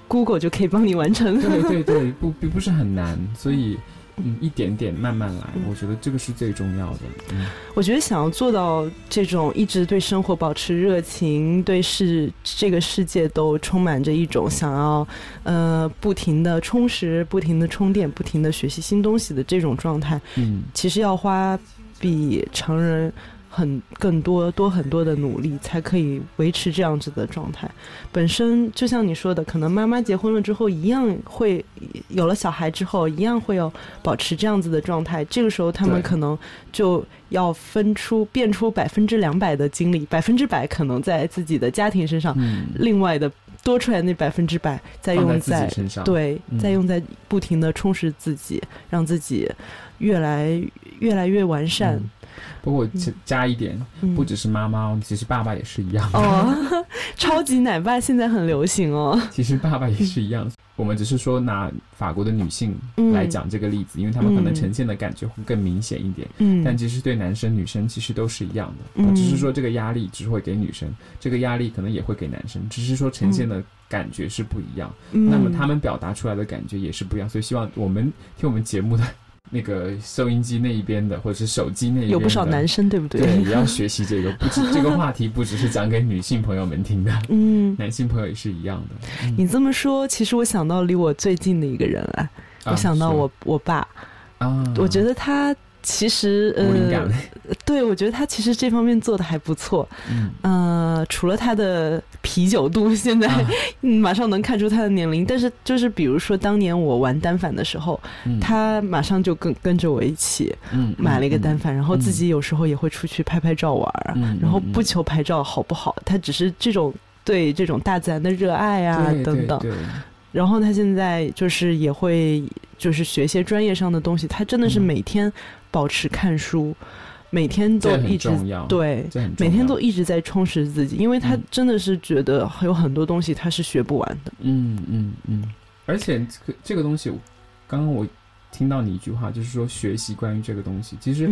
Google 就可以帮你完成。对对对，不并不是很难，所以嗯，一点点慢慢来，我觉得这个是最重要的。嗯，我觉得想要做到这种一直对生活保持热情，对世这个世界都充满着一种想要呃不停的充实、不停的充电、不停的学习新东西的这种状态，嗯，其实要花比常人。很更多多很多的努力才可以维持这样子的状态。本身就像你说的，可能妈妈结婚了之后，一样会有了小孩之后，一样会有保持这样子的状态。这个时候，他们可能就要分出变出百分之两百的精力，百分之百可能在自己的家庭身上，另外的多出来那百分之百再用在对，再用在不停的充实自己，让自己越来越来越完善。不过加一点，不只是妈妈，其实爸爸也是一样。哦，超级奶爸现在很流行哦。其实爸爸也是一样。我们只是说拿法国的女性来讲这个例子，因为他们可能呈现的感觉会更明显一点。嗯。但其实对男生女生其实都是一样的，只是说这个压力只会给女生，这个压力可能也会给男生，只是说呈现的感觉是不一样。那么他们表达出来的感觉也是不一样，所以希望我们听我们节目的。那个收音机那一边的，或者是手机那一边有不少男生，对不对？对，也要学习这个。不止 这个话题，不只是讲给女性朋友们听的，嗯，男性朋友也是一样的。你这么说，其实我想到离我最近的一个人啊，我想到我我爸啊，我觉得他。其实，呃，对，我觉得他其实这方面做的还不错。嗯，呃，除了他的啤酒肚，现在 马上能看出他的年龄。但是，就是比如说当年我玩单反的时候，他马上就跟跟着我一起，买了一个单反，然后自己有时候也会出去拍拍照玩。然后不求拍照好不好，他只是这种对这种大自然的热爱啊等等。然后他现在就是也会就是学一些专业上的东西，他真的是每天保持看书，每天都一直对，每天都一直在充实自己，因为他真的是觉得有很多东西他是学不完的。嗯嗯嗯，而且这个这个东西，刚刚我听到你一句话，就是说学习关于这个东西，其实，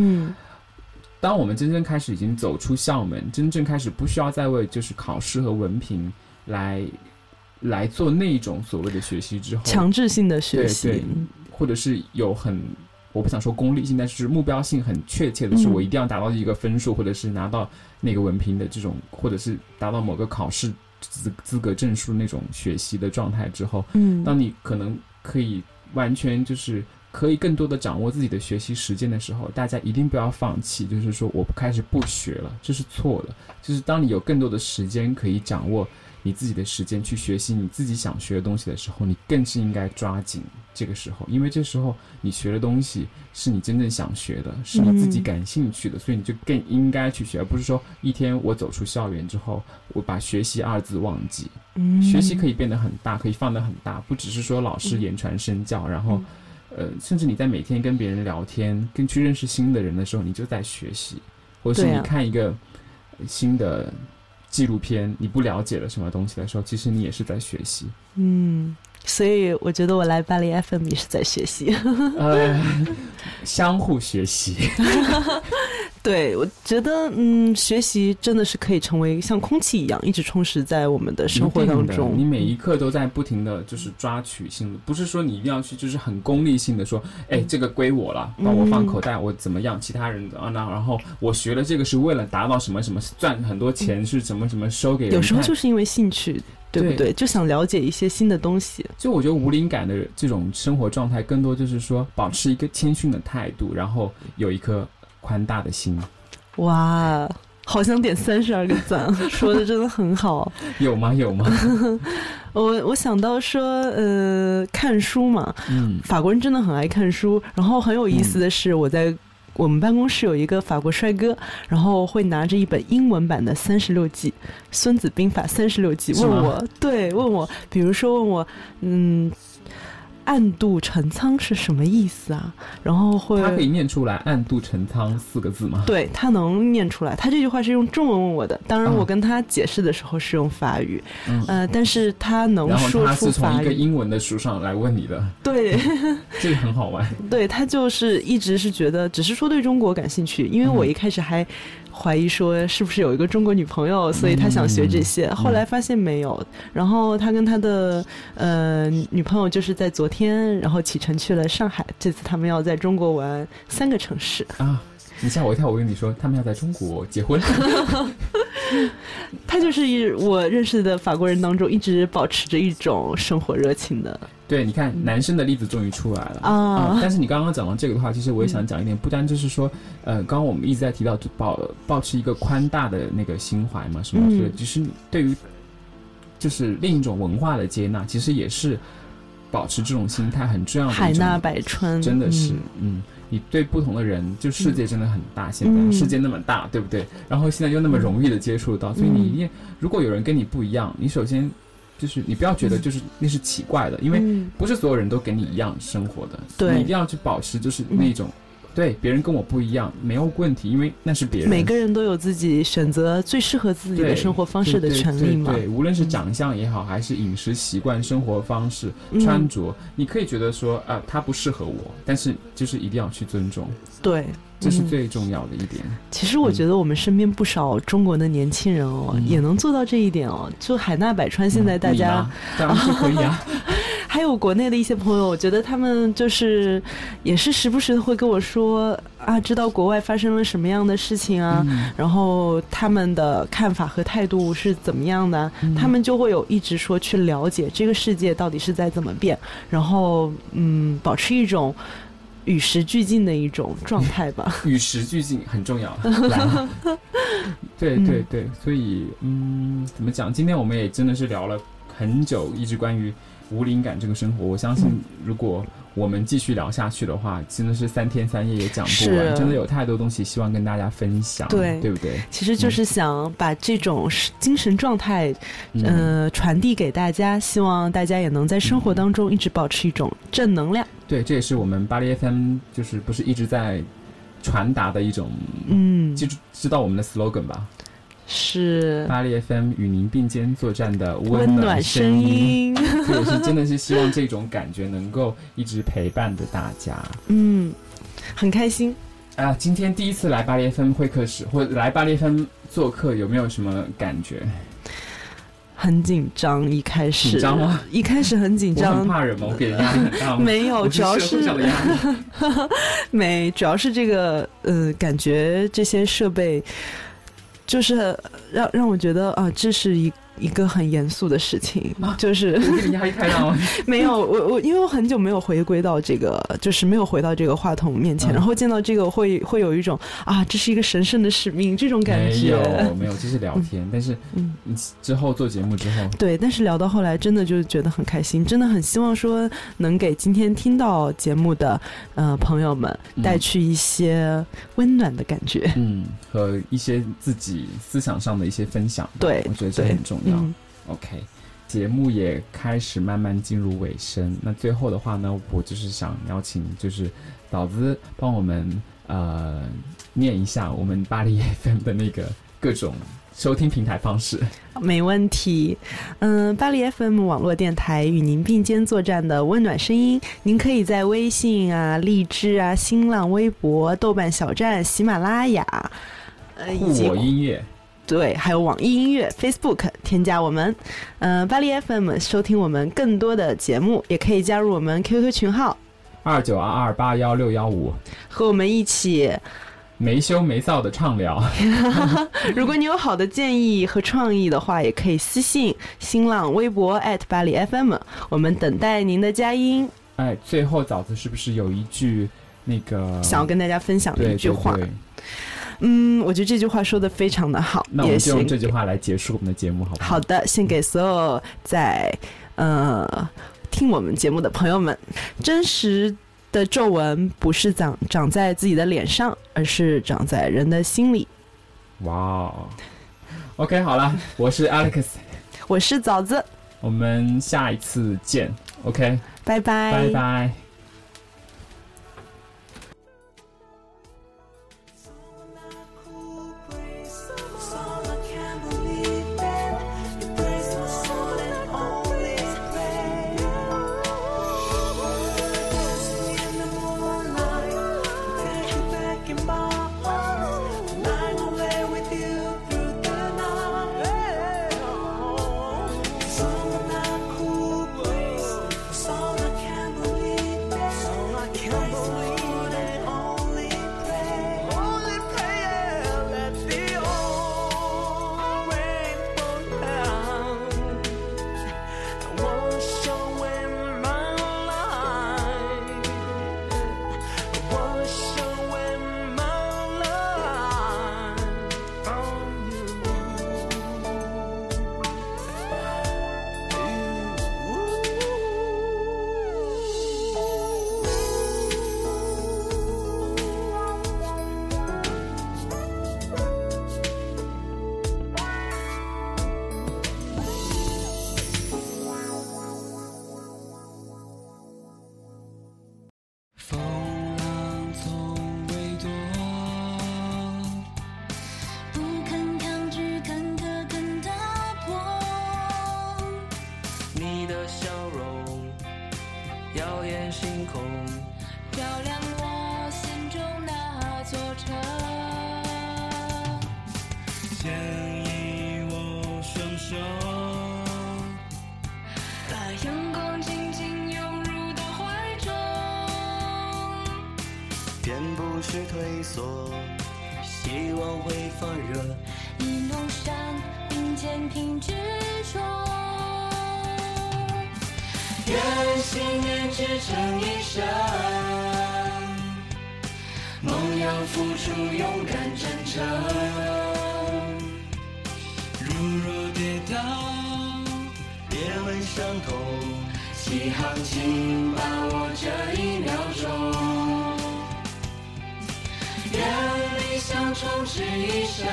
当我们真正开始已经走出校门，真正开始不需要再为就是考试和文凭来。来做那种所谓的学习之后，强制性的学习，对，或者是有很，我不想说功利性，但是目标性很确切的是，我一定要达到一个分数，或者是拿到那个文凭的这种，或者是达到某个考试资资格证书那种学习的状态之后，嗯，当你可能可以完全就是可以更多的掌握自己的学习时间的时候，大家一定不要放弃，就是说我不开始不学了，这是错的，就是当你有更多的时间可以掌握。你自己的时间去学习你自己想学的东西的时候，你更是应该抓紧这个时候，因为这时候你学的东西是你真正想学的，是你自己感兴趣的，所以你就更应该去学，而不是说一天我走出校园之后，我把学习二字忘记。学习可以变得很大，可以放得很大，不只是说老师言传身教，然后，呃，甚至你在每天跟别人聊天，跟去认识新的人的时候，你就在学习，或者是你看一个新的。纪录片，你不了解了什么东西的时候，其实你也是在学习。嗯，所以我觉得我来巴黎 FM 也是在学习，呃，相互学习。对，我觉得，嗯，学习真的是可以成为像空气一样，一直充实在我们的生活当中。你每一刻都在不停的就是抓取性的，不是说你一定要去，就是很功利性的说，哎，这个归我了，帮我放口袋，我怎么样？其他人啊，那然后我学了这个是为了达到什么什么，赚很多钱是怎么怎么收给人。有时候就是因为兴趣，对不对？就想了解一些新的东西。就我觉得无灵感的这种生活状态，更多就是说保持一个谦逊的态度，然后有一颗。宽大的心，哇，好想点三十二个赞，说的真的很好。有吗？有吗？我我想到说，呃，看书嘛，嗯，法国人真的很爱看书。然后很有意思的是，我在我们办公室有一个法国帅哥，然后会拿着一本英文版的《三十六计》《孙子兵法》三十六计，问我，对，问我，比如说问我，嗯。暗度陈仓是什么意思啊？然后会他可以念出来“暗度陈仓”四个字吗？对他能念出来。他这句话是用中文问我的，当然啊我跟他解释的时候是用法语，嗯呃，但是他能然后说他是从出。一个英文的书上来问你的，对，这个很好玩。对他就是一直是觉得只是说对中国感兴趣，因为我嗯一开始还怀疑说是不是有一个中国女朋友，所以他想学这些，嗯后来发现没有。然后他跟他的呃女朋友就是在昨天，然后启程去了上海，这次他们要在中国玩三个城市。啊！你吓我一跳，我跟你说，他们要在中国结婚。他就是一我认识的法国人当中一直保持着一种生活热情的。对，你看男生的例子终于出来了。啊但是你刚刚讲到这个的话，其实我也想讲一点，不单就是说，呃，刚刚我们一直在提到保保持一个宽大的那个心怀嘛，是吗？嗯。对，就是对于就是另一种文化的接纳，其实也是保持这种心态很重要的。海纳百川，真的是，嗯。嗯，你对不同的人，就世界真的很大，现在、嗯世界那么大，对不对？然后现在又那么容易的接触到，所以你一定，如果有人跟你不一样，你首先就是你不要觉得就是那是奇怪的，因为嗯。不是所有人都跟你一样生活的，你一定要去保持就是那种。对，别人跟我不一样没有问题，因为那是别人。每个人都有自己选择最适合自己的生活方式的权利嘛。对对对，无论是长相也好，还是饮食习惯、生活方式、嗯穿着，你可以觉得说啊、他不适合我，但是就是一定要去尊重，对，这是嗯最重要的一点。其实我觉得我们身边不少中国的年轻人哦，嗯也能做到这一点哦。就海纳百川，现在大家当然是可以啊。还有国内的一些朋友，我觉得他们就是也是时不时的会跟我说啊，知道国外发生了什么样的事情啊，嗯然后他们的看法和态度是怎么样的，他们就会有一直说去了解这个世界到底是在怎么变，然后嗯，保持一种与时俱进的一种状态吧。与时俱进很重要。对嗯对对，所以嗯，怎么讲？今天我们也真的是聊了很久，一直关于无灵感这个生活。我相信嗯，如果我们继续聊下去的话，真的是三天三夜也讲不完，真的有太多东西希望跟大家分享，对对不对？其实就是想把这种精神状态，嗯呃，传递给大家，希望大家也能在生活当中一直保持一种正能量。对，这也是我们巴黎 FM 就是不是一直在传达的一种，嗯，记住知道我们的 slogan 吧？是巴黎 FM 与您并肩作战的温暖暖声声音。所以 我是真的是希望这种感觉能够一直陪伴着大家。嗯，很开心。啊，今天第一次来巴黎 FM 会客室，或者来巴黎 FM 做客，有没有什么感觉？很紧张，一开始紧张吗？一开始很紧我很张，怕人吗？我给人压力很大吗？没有，主要是。没，主要是这个呃，感觉这些设备就是让让我觉得啊，这是一一个很严肃的事情，就是你压力太大了？没有我我因为我很久没有回归到这个，就是没有回到这个话筒面前，嗯然后见到这个会会有一种啊，这是一个神圣的使命这种感觉没。有没有，这是聊天。但是嗯你之后做节目之后，对，但是聊到后来，真的就觉得很开心，真的很希望说能给今天听到节目的呃朋友们嗯带去一些温暖的感觉。嗯，和一些自己思想上的一些分享，对我觉得这对很重要。嗯 OK，节目也开始慢慢进入尾声。那最后的话呢，我就是想邀请，就是嫂子帮我们呃念一下我们巴黎 FM 的那个各种收听平台方式。没问题，嗯，巴黎 FM 网络电台与您并肩作战的温暖声音，您可以在微信啊、荔枝啊、新浪微博、豆瓣小站、喜马拉雅，呃，以及我音乐，对，还有网易音乐、Facebook 添加我们，呃，巴黎 FM 收听我们更多的节目，也可以加入我们 QQ 群号，二九二二八幺六幺五，和我们一起。没羞没臊的畅聊。如果你有好的建议和创意的话，也可以私信新浪微博巴黎 FM，我们等待您的佳音。哎，最后枣子是不是有一句那个想要跟大家分享的一句话。对对嗯，我觉得这句话说的非常的好，也那我们就用这句话来结束我们的节目，好不好？好的，献给所有在呃听我们节目的朋友们。真实的皱纹不是长长在自己的脸上，而是长在人的心里。哇哦，OK，好了，我是 Alex，我是枣子，我们下一次见，OK，拜拜，拜拜。是退缩，希望会发热。一路上并肩挺执着。愿信念支撑一生，梦要付出勇敢真诚。如若跌倒，别问伤痛，起航请把握这一秒钟。想充斥一生，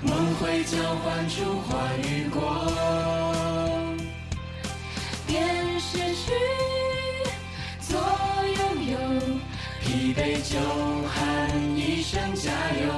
梦会交换出花与果。便失去，做拥有。疲惫就喊一声加油